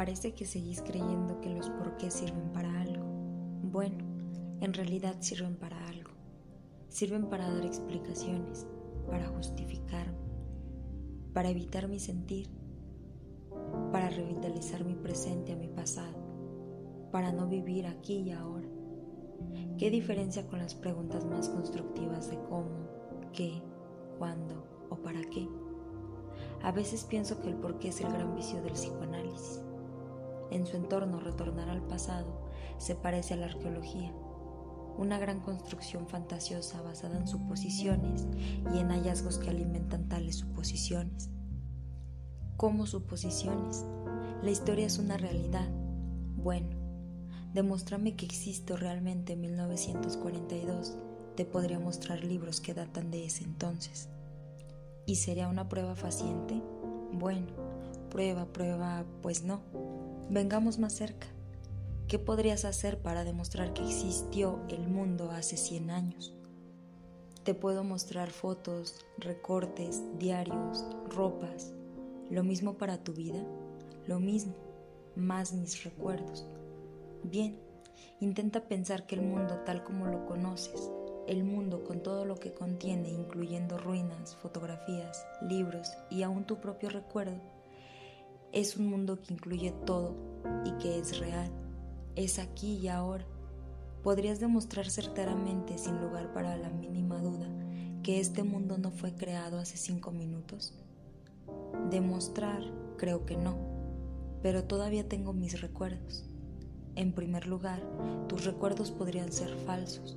Parece que seguís creyendo que los porqués sirven para algo. Bueno, en realidad sirven para algo. Sirven para dar explicaciones, para justificarme, para evitar mi sentir, para revitalizar mi presente a mi pasado, para no vivir aquí y ahora. ¿Qué diferencia con las preguntas más constructivas de cómo, qué, cuándo o para qué? A veces pienso que el porqué es el gran vicio del psicoanálisis en su entorno retornar al pasado se parece a la arqueología, una gran construcción fantasiosa basada en suposiciones y en hallazgos que alimentan tales suposiciones. ¿Cómo suposiciones? La historia es una realidad. Bueno, demuéstrame que existo realmente en 1942. Te podría mostrar libros que datan de ese entonces. ¿Y sería una prueba faciente? Bueno, prueba, prueba, pues no Vengamos más cerca. ¿Qué podrías hacer para demostrar que existió el mundo hace 100 años? Te puedo mostrar fotos, recortes, diarios, ropas. ¿Lo mismo para tu vida? Lo mismo, más mis recuerdos. Bien, intenta pensar que el mundo tal como lo conoces, el mundo con todo lo que contiene, incluyendo ruinas, fotografías, libros y aún tu propio recuerdo, es un mundo que incluye todo y que es real. Es aquí y ahora. Podrías demostrar certeramente, sin lugar para la mínima duda, que este mundo no fue creado hace cinco minutos. Demostrar, creo que no, pero todavía tengo mis recuerdos. En primer lugar, tus recuerdos podrían ser falsos,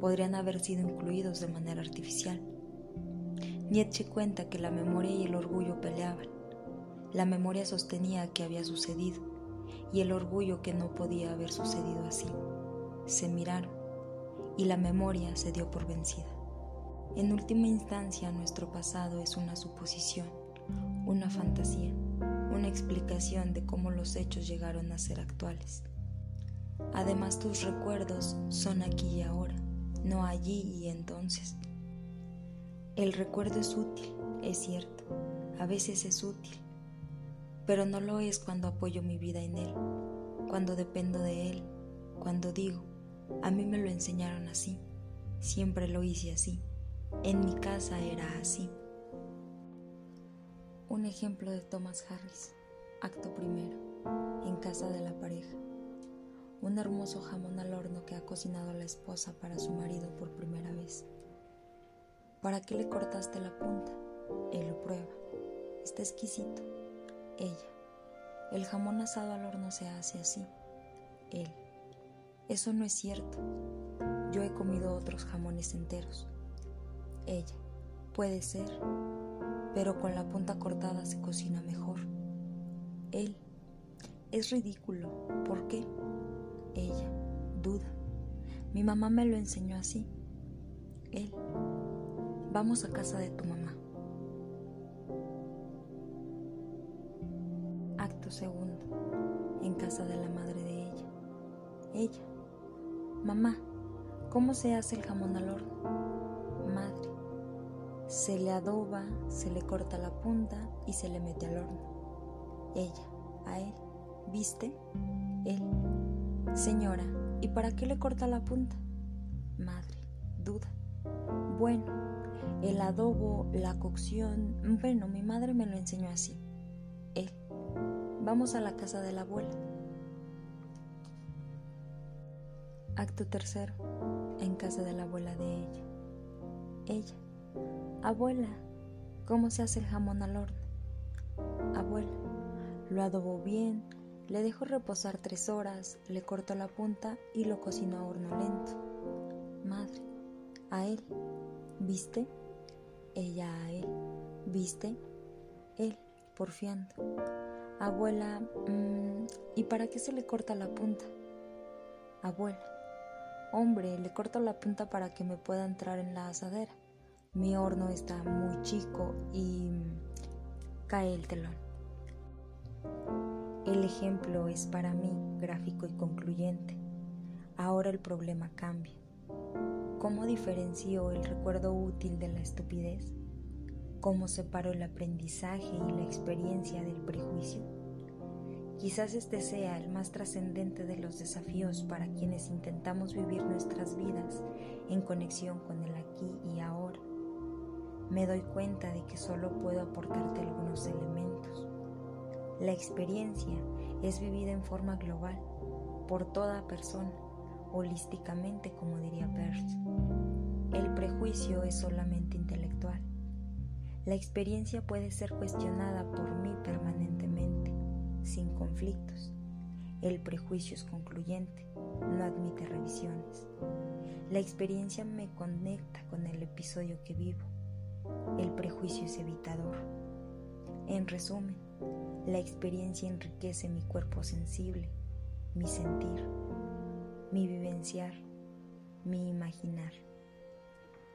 podrían haber sido incluidos de manera artificial. Nietzsche cuenta que la memoria y el orgullo peleaban la memoria sostenía que había sucedido y el orgullo que no podía haber sucedido así. Se miraron y la memoria se dio por vencida. En última instancia, nuestro pasado es una suposición, una fantasía, una explicación de cómo los hechos llegaron a ser actuales. Además, tus recuerdos son aquí y ahora, no allí y entonces. El recuerdo es útil, es cierto, a veces es útil, pero no lo es cuando apoyo mi vida en Él, cuando dependo de Él, cuando digo, a mí me lo enseñaron así, siempre lo hice así, en mi casa era así. Un ejemplo de Thomas Harris, acto primero, en casa de la pareja. Un hermoso jamón al horno que ha cocinado la esposa para su marido por primera vez. ¿Para qué le cortaste la punta? Él lo prueba. Está exquisito ella. El jamón asado al horno se hace así. Él. Eso no es cierto. Yo he comido otros jamones enteros. Ella. Puede ser, pero con la punta cortada se cocina mejor. Él. Es ridículo. ¿Por qué? Ella. Duda. Mi mamá me lo enseñó así. Él. Vamos a casa de tu mamá. Segundo, en casa de la madre de ella. Ella, mamá, ¿cómo se hace el jamón al horno? Madre, se le adoba, se le corta la punta y se le mete al horno. Ella, a él, ¿viste? Él, señora, ¿y para qué le corta la punta? Madre, duda. Bueno, el adobo, la cocción, bueno, mi madre me lo enseñó así. Vamos a la casa de la abuela. Acto tercero. En casa de la abuela de ella. Ella. Abuela, ¿cómo se hace el jamón al horno? Abuela, lo adobó bien, le dejó reposar tres horas, le cortó la punta y lo cocinó a horno lento. Madre, a él, ¿viste? ella a él. ¿Viste? Él, porfiando. Abuela, mm, ¿y para qué se le corta la punta? Abuela, hombre, le corto la punta para que me pueda entrar en la asadera. Mi horno está muy chico y cae el telón. El ejemplo es para mí gráfico y concluyente. Ahora el problema cambia. ¿Cómo diferencio el recuerdo útil de la estupidez? ¿Cómo separo el aprendizaje y la experiencia del prejuicio? Quizás este sea el más trascendente de los desafíos para quienes intentamos vivir nuestras vidas en conexión con el aquí y ahora. Me doy cuenta de que solo puedo aportarte algunos elementos. La experiencia es vivida en forma global, por toda persona holísticamente, como diría Peirce. El prejuicio es solamente intelectual. La experiencia puede ser cuestionada por mí permanentemente, sin conflictos. El prejuicio es concluyente, no admite revisiones. La experiencia me conecta con el episodio que vivo. El prejuicio es evitador. En resumen, la experiencia enriquece mi cuerpo sensible, mi sentir, mi vivenciar, mi imaginar.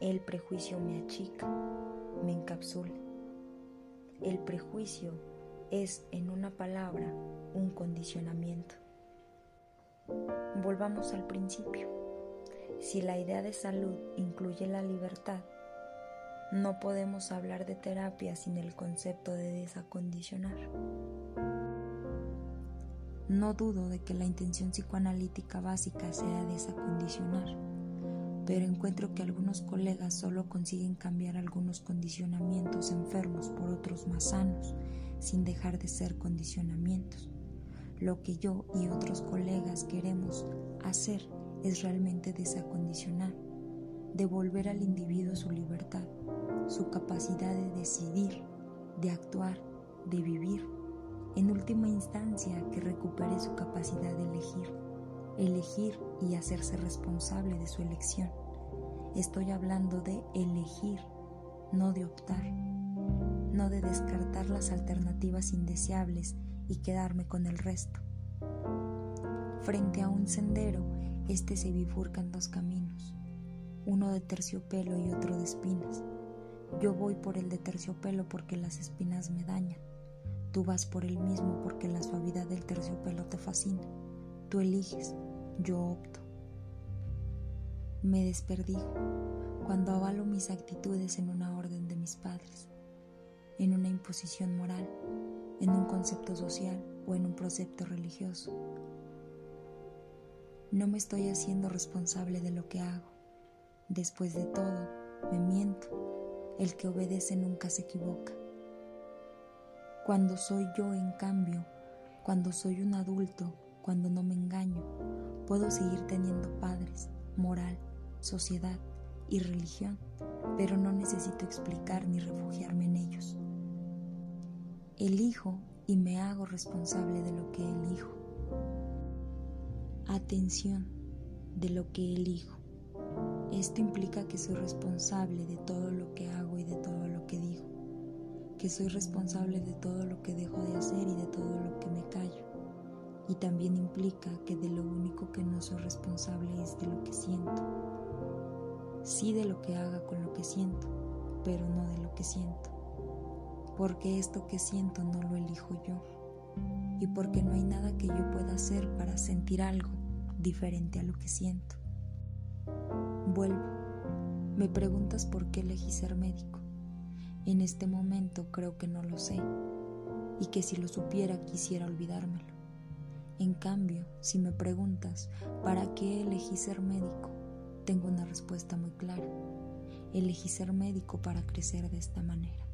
El prejuicio me achica, me encapsula. El prejuicio es, en una palabra, un condicionamiento. Volvamos al principio. Si la idea de salud incluye la libertad, no podemos hablar de terapia sin el concepto de desacondicionar. No dudo de que la intención psicoanalítica básica sea desacondicionar, pero encuentro que algunos colegas solo consiguen cambiar algunos condicionamientos enfermos por otros más sanos, sin dejar de ser condicionamientos. Lo que yo y otros colegas queremos hacer es realmente desacondicionar, devolver al individuo su libertad, su capacidad de decidir, de actuar, de vivir en última instancia que recupere su capacidad de elegir, elegir y hacerse responsable de su elección. Estoy hablando de elegir, no de optar, no de descartar las alternativas indeseables y quedarme con el resto. Frente a un sendero, este se bifurca en dos caminos, uno de terciopelo y otro de espinas. Yo voy por el de terciopelo porque las espinas me dañan Tú vas por el mismo porque la suavidad del terciopelo te fascina. Tú eliges, yo opto. Me desperdigo cuando avalo mis actitudes en una orden de mis padres, en una imposición moral, en un concepto social o en un precepto religioso. No me estoy haciendo responsable de lo que hago. Después de todo, me miento. El que obedece nunca se equivoca. Cuando soy yo, en cambio, cuando soy un adulto, cuando no me engaño, puedo seguir teniendo padres, moral, sociedad y religión, pero no necesito explicar ni refugiarme en ellos. Elijo y me hago responsable de lo que elijo. Atención de lo que elijo. Esto implica que soy responsable de todo lo que hago y de todo lo que digo que soy responsable de todo lo que dejo de hacer y de todo lo que me callo. Y también implica que de lo único que no soy responsable es de lo que siento. Sí de lo que haga con lo que siento, pero no de lo que siento. Porque esto que siento no lo elijo yo. Y porque no hay nada que yo pueda hacer para sentir algo diferente a lo que siento. Vuelvo. Me preguntas por qué elegí ser médico. En este momento creo que no lo sé y que si lo supiera quisiera olvidármelo. En cambio, si me preguntas, ¿para qué elegí ser médico? Tengo una respuesta muy clara. Elegí ser médico para crecer de esta manera.